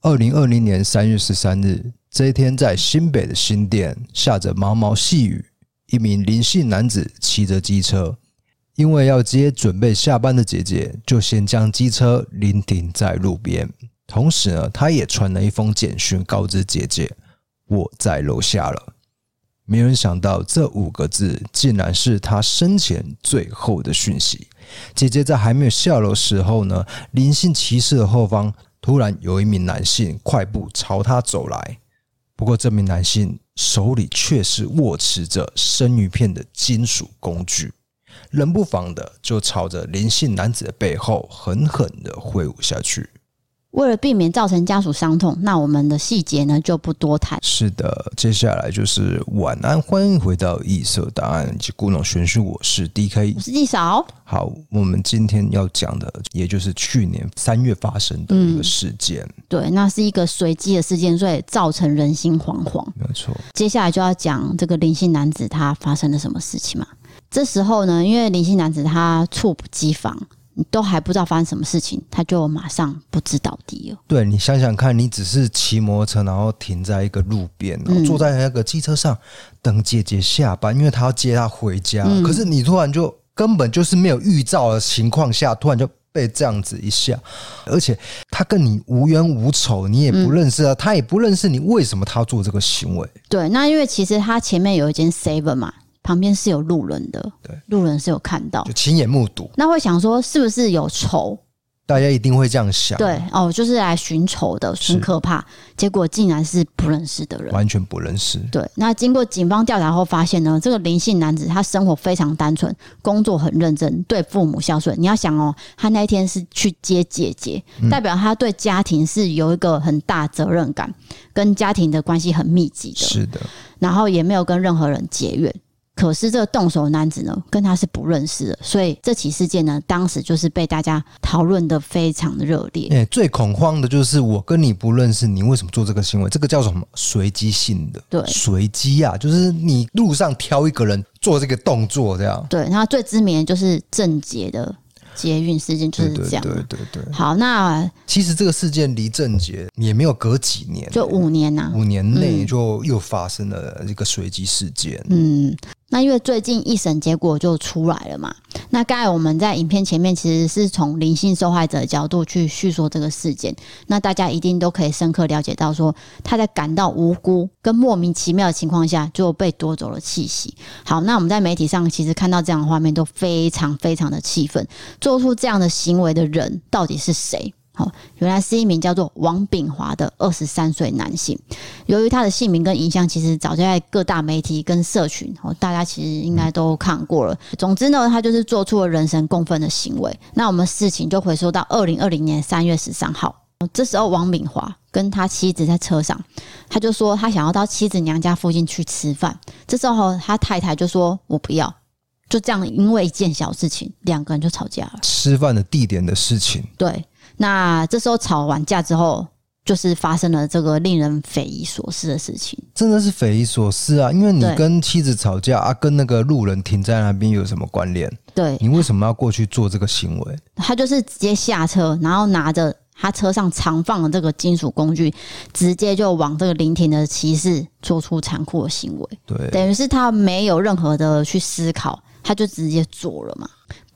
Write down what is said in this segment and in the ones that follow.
二零二零年三月十三日，这一天在新北的新店下着毛毛细雨。一名林姓男子骑着机车，因为要接准备下班的姐姐，就先将机车临停在路边。同时呢，他也传了一封简讯告知姐姐：“我在楼下了。”没人想到，这五个字竟然是他生前最后的讯息。姐姐在还没有下楼时候呢，林姓骑士的后方突然有一名男性快步朝他走来。不过，这名男性。手里却是握持着生鱼片的金属工具，冷不防的就朝着林姓男子的背后狠狠的挥舞下去。为了避免造成家属伤痛，那我们的细节呢就不多谈。是的，接下来就是晚安，欢迎回到异色档案以及故弄玄虚，我是 DK，我是纪嫂。好，我们今天要讲的，也就是去年三月发生的一个事件。嗯、对，那是一个随机的事件，所以造成人心惶惶。没错。接下来就要讲这个林姓男子他发生了什么事情嘛？这时候呢，因为林姓男子他猝不及防。你都还不知道发生什么事情，他就马上不知倒地了。对，你想想看，你只是骑摩托车，然后停在一个路边，然后坐在那个机车上等姐姐下班，因为他要接她回家。可是你突然就根本就是没有预兆的情况下，突然就被这样子一下，而且他跟你无冤无仇，你也不认识啊，他也不认识你，为什么他做这个行为？对，那因为其实他前面有一间 seven 嘛。旁边是有路人的，对，路人是有看到，就亲眼目睹。那会想说，是不是有仇？大家一定会这样想。对，哦，就是来寻仇的，很可怕。结果竟然是不认识的人，完全不认识。对，那经过警方调查后发现呢，这个林姓男子他生活非常单纯，工作很认真，对父母孝顺。你要想哦，他那一天是去接姐姐，代表他对家庭是有一个很大责任感，跟家庭的关系很密集的。是的，然后也没有跟任何人结怨。可是这个动手男子呢，跟他是不认识的，所以这起事件呢，当时就是被大家讨论的非常的热烈。哎，最恐慌的就是我跟你不认识，你为什么做这个行为？这个叫什么？随机性的。对，随机啊，就是你路上挑一个人做这个动作，这样。对，然后最知名的就是郑捷的。捷运事件就是这样，对对对对。好，那其实这个事件离郑捷也没有隔几年，就五年呐、啊，五年内就又发生了一个随机事件。嗯，那因为最近一审结果就出来了嘛。那刚才我们在影片前面其实是从灵性受害者的角度去叙说这个事件，那大家一定都可以深刻了解到，说他在感到无辜跟莫名其妙的情况下就被夺走了气息。好，那我们在媒体上其实看到这样的画面都非常非常的气愤，做出这样的行为的人到底是谁？哦，原来是一名叫做王炳华的二十三岁男性。由于他的姓名跟影像，其实早就在各大媒体跟社群，哦，大家其实应该都看过了。总之呢，他就是做出了人神共愤的行为。那我们事情就回溯到二零二零年三月十三号，这时候王炳华跟他妻子在车上，他就说他想要到妻子娘家附近去吃饭。这时候他太太就说：“我不要。”就这样，因为一件小事情，两个人就吵架了。吃饭的地点的事情，对。那这时候吵完架之后，就是发生了这个令人匪夷所思的事情。真的是匪夷所思啊！因为你跟妻子吵架啊，跟那个路人停在那边有什么关联？对，你为什么要过去做这个行为？他就是直接下车，然后拿着他车上常放的这个金属工具，直接就往这个临停的骑士做出残酷的行为。对，等于是他没有任何的去思考。他就直接做了嘛？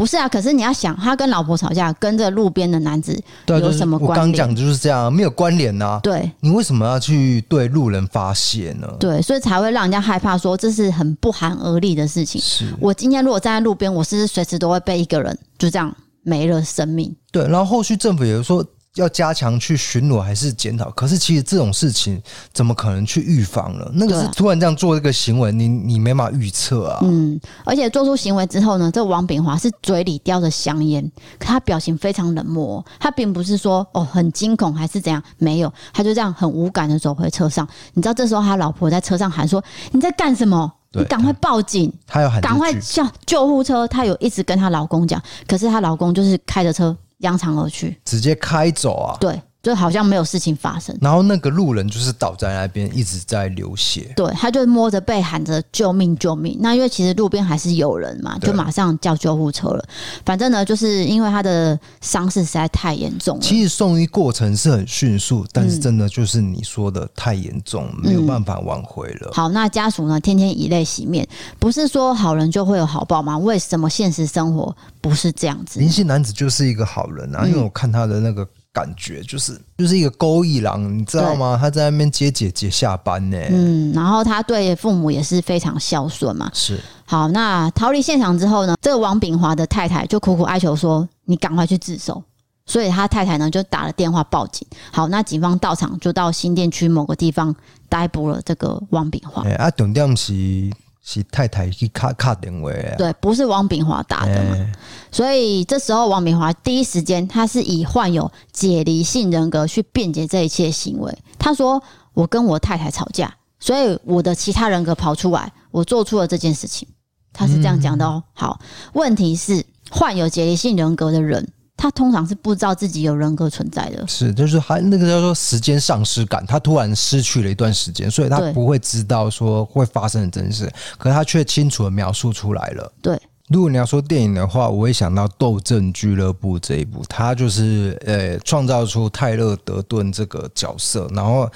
不是啊，可是你要想，他跟老婆吵架，跟这路边的男子有什么关联？我刚讲就是这样，没有关联呐、啊。对，你为什么要去对路人发泄呢？对，所以才会让人家害怕，说这是很不寒而栗的事情。是我今天如果站在路边，我是随时都会被一个人就这样没了生命？对，然后后续政府也说。要加强去巡逻还是检讨？可是其实这种事情怎么可能去预防呢？那个是突然这样做这个行为，你你没办法预测啊。嗯，而且做出行为之后呢，这王炳华是嘴里叼着香烟，可他表情非常冷漠。他并不是说哦很惊恐还是怎样，没有，他就这样很无感的走回车上。你知道这时候他老婆在车上喊说：“你在干什么？你赶快报警！”他要喊赶快叫救护车。他有一直跟她老公讲，可是她老公就是开着车。扬长而去，直接开走啊！对，就好像没有事情发生。然后那个路人就是倒在那边，一直在流血。对，他就摸着背喊着救命救命。那因为其实路边还是有人嘛，就马上叫救护车了。反正呢，就是因为他的伤势实在太严重了。其实送医过程是很迅速，但是真的就是你说的太严重，嗯，没有办法挽回了。好，那家属呢，天天以泪洗面。不是说好人就会有好报吗？为什么现实生活不是这样子？林姓男子就是一个好人啊，因为我看他的那个。感觉就是就是一个勾一郎，你知道吗？他在那边接姐姐下班呢。嗯，然后他对父母也是非常孝顺嘛。是。好，那逃离现场之后呢，这个王炳华的太太就苦苦哀求说：“你赶快去自首。”所以他太太呢就打了电话报警。好，那警方到场就到新店区某个地方逮捕了这个王炳华。哎、欸，啊，重点是。是太太去卡卡电话啊？对，不是王炳华打的嘛、欸。所以这时候王炳华第一时间，他是以患有解离性人格去辩解这一切行为。他说：“我跟我太太吵架，所以我的其他人格跑出来，我做出了这件事情。”他是这样讲的哦。好，问题是患有解离性人格的人。他通常是不知道自己有人格存在的，是就是他那个叫做时间丧失感，他突然失去了一段时间，所以他不会知道说会发生的真实，可是他却清楚的描述出来了。对，如果你要说电影的话，我会想到《斗阵俱乐部》这一部，他就是呃创造出泰勒·德顿这个角色，然后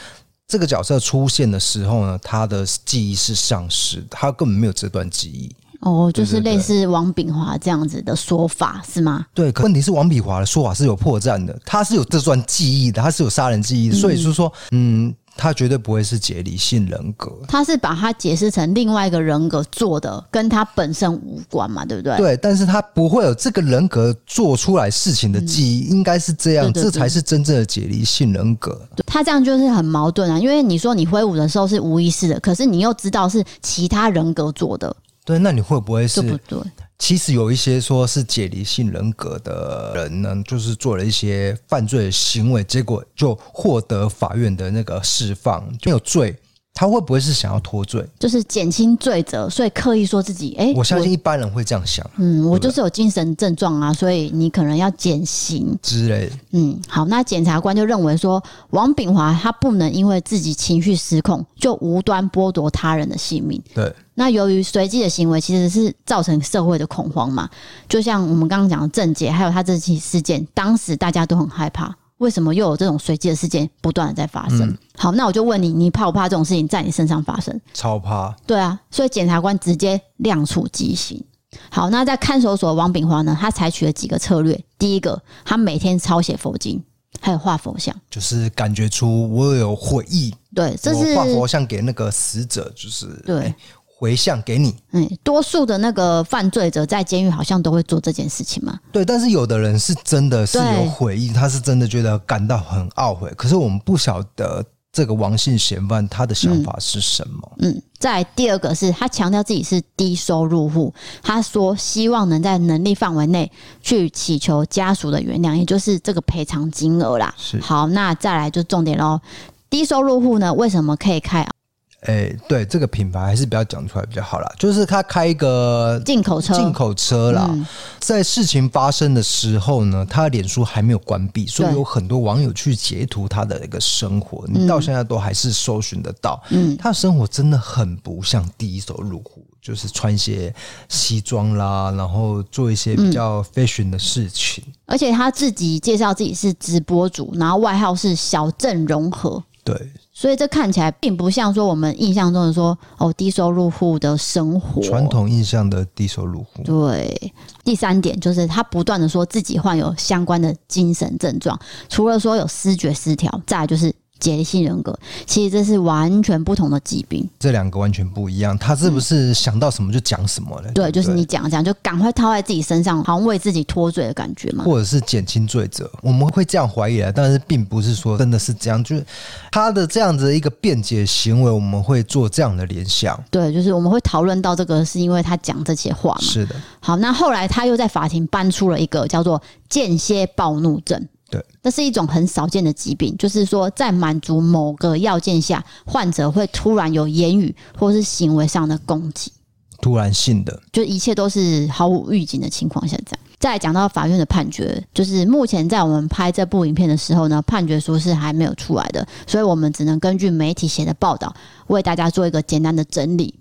这个角色出现的时候呢，他的记忆是丧失，他根本没有这段记忆。哦，就是类似王炳华这样子的说法是吗？对，可问题是王炳华的说法是有破绽的，他是有这段记忆的，他是有杀人记忆的，所以就是说，嗯，他绝对不会是解离性人格，他是把他解释成另外一个人格做的，跟他本身无关嘛，对不对？对，但是他不会有这个人格做出来事情的记忆，应该是这样，对对对，这才是真正的解离性人格。他这样就是很矛盾啊，因为你说你挥舞的时候是无意识的，可是你又知道是其他人格做的。对，那你会不会是？对不对？其实有一些说是解离性人格的人呢，就是做了一些犯罪的行为，结果就获得法院的那个释放，就没有罪。他会不会是想要脱罪，就是减轻罪责，所以刻意说自己？哎，我相信一般人会这样想。嗯，我就是有精神症状啊，所以你可能要减刑之类的。嗯，好，那检察官就认为说，王炳华他不能因为自己情绪失控，就无端剥夺他人的性命。对。那由于随机的行为其实是造成社会的恐慌嘛，就像我们刚刚讲的郑捷，还有他这起事件，当时大家都很害怕。为什么又有这种随机的事件不断的在发生？嗯。好，那我就问你，你怕不怕这种事情在你身上发生？超怕。对啊，所以检察官直接量处极刑。好，那在看守所的王炳华呢？他采取了几个策略。第一个，他每天抄写佛经，还有画佛像，就是感觉出我有悔意。对，这是画佛像给那个死者，就是对。欸回向给你，嗯，多数的那个犯罪者在监狱好像都会做这件事情嘛。对，但是有的人是真的是有悔意，他是真的觉得感到很懊悔。可是我们不晓得这个王姓嫌犯他的想法是什么。嗯，嗯，再第二个是他强调自己是低收入户，他说希望能在能力范围内去祈求家属的原谅，也就是这个赔偿金额啦。是。好，那再来就重点喽，低收入户呢，为什么可以开？哎、欸，对，这个品牌还是不要讲出来比较好啦。就是他开一个进口车，进口车啦。在事情发生的时候呢，他的脸书还没有关闭，所以有很多网友去截图他的一个生活，你到现在都还是搜寻得到。嗯，他的生活真的很不像第一手入户，就是穿一些西装啦，然后做一些比较 fashion 的事情。而且他自己介绍自己是直播主，然后外号是小镇融合。对。所以这看起来并不像说我们印象中的说哦，低收入户的生活，传统印象的低收入户。对，第三点就是他不断的说自己患有相关的精神症状，除了说有失觉失调，再来就是。解离性人格，其实这是完全不同的疾病，这两个完全不一样。他是不是想到什么就讲什么了？对，就是你讲讲，就赶快套在自己身上，好像为自己脱罪的感觉嘛。或者是减轻罪责，我们会这样怀疑啊，但是并不是说真的是这样。就是他的这样子的一个辩解行为，我们会做这样的联想。对，就是我们会讨论到这个，是因为他讲这些话嘛。是的。好，那后来他又在法庭搬出了一个叫做间歇暴怒症。对，这是一种很少见的疾病，就是说在满足某个要件下，患者会突然有言语或是行为上的攻击，突然性的，就一切都是毫无预警的情况下这样。再讲到法院的判决，就是目前在我们拍这部影片的时候呢，判决书是还没有出来的，所以我们只能根据媒体写的报道，为大家做一个简单的整理。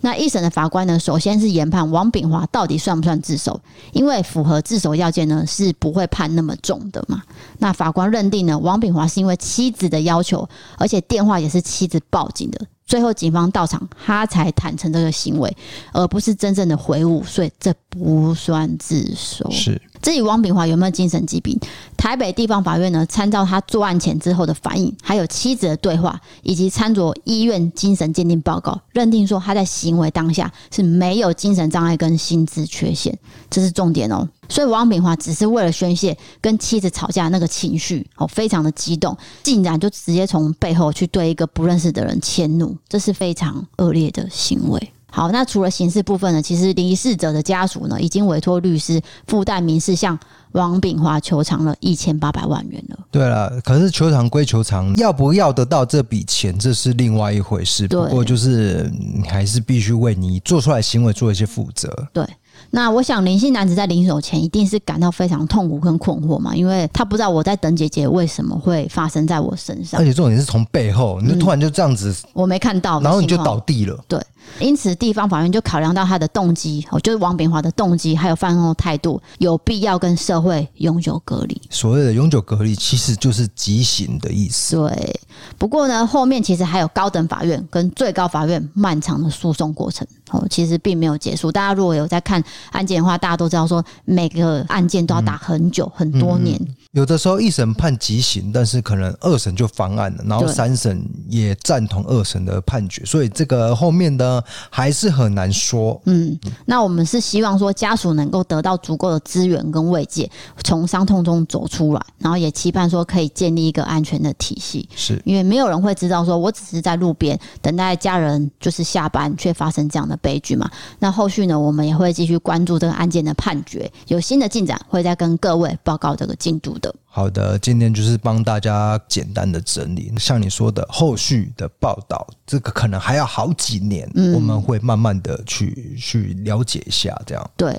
那一审的法官呢，首先是研判王炳华到底算不算自首，因为符合自首要件呢，是不会判那么重的嘛。那法官认定呢，王炳华是因为妻子的要求，而且电话也是妻子报警的。最后警方到场，他才坦诚这个行为，而不是真正的悔悟，所以这不算自首。是。至于王炳华有没有精神疾病，台北地方法院呢，参照他作案前之后的反应，还有妻子的对话，以及参酌医院精神鉴定报告，认定说他在行为当下是没有精神障碍跟心智缺陷，这是重点哦。所以王炳华只是为了宣泄跟妻子吵架那个情绪哦，非常的激动，竟然就直接从背后去对一个不认识的人迁怒，这是非常恶劣的行为。好，那除了刑事部分呢，其实离世者的家属呢，已经委托律师附带民事向王炳华求偿了一千八百万元了。对了，可是求偿归求偿，要不要得到这笔钱，这是另外一回事。不过就是你还是必须为你做出来行为做一些负责。对。那我想林姓男子在临走前一定是感到非常痛苦跟困惑嘛，因为他不知道我在等姐姐为什么会发生在我身上，而且重点是从背后，你就突然就这样子，我没看到，然后你就倒地了，对。因此，地方法院就考量到他的动机，哦，就是王炳华的动机，还有犯后态度，有必要跟社会永久隔离。所谓的永久隔离，其实就是极刑的意思。对。不过呢，后面其实还有高等法院跟最高法院漫长的诉讼过程，哦，其实并没有结束。大家如果有在看案件的话，大家都知道说，每个案件都要打很久，很多年。嗯有的时候一审判极刑，但是可能二审就翻案了，然后三审也赞同二审的判决，所以这个后面的还是很难说。嗯，那我们是希望说家属能够得到足够的资源跟慰藉，从伤痛中走出来，然后也期盼说可以建立一个安全的体系。是因为没有人会知道说我只是在路边等待家人就是下班，却发生这样的悲剧嘛。那后续呢，我们也会继续关注这个案件的判决，有新的进展会再跟各位报告这个进度的。好的，今天就是帮大家简单的整理，像你说的后续的报道，这个可能还要好几年，嗯、我们会慢慢的去去了解一下，这样对。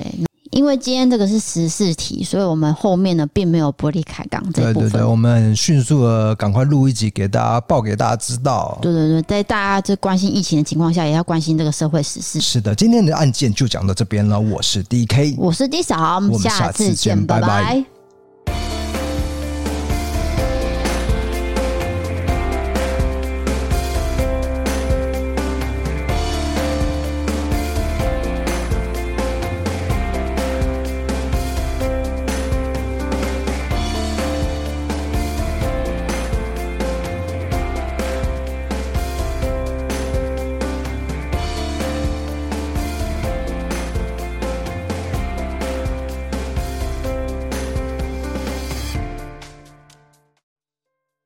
因为今天这个是十四题，所以我们后面呢并没有玻璃开港这部分。对对对，我们迅速的赶快录一集给大家报给大家知道。对对对，在大家这关心疫情的情况下，也要关心这个社会时事。是的，今天的案件就讲到这边了。我是 DK，我是 D 嫂，我们下次见，拜拜。拜拜。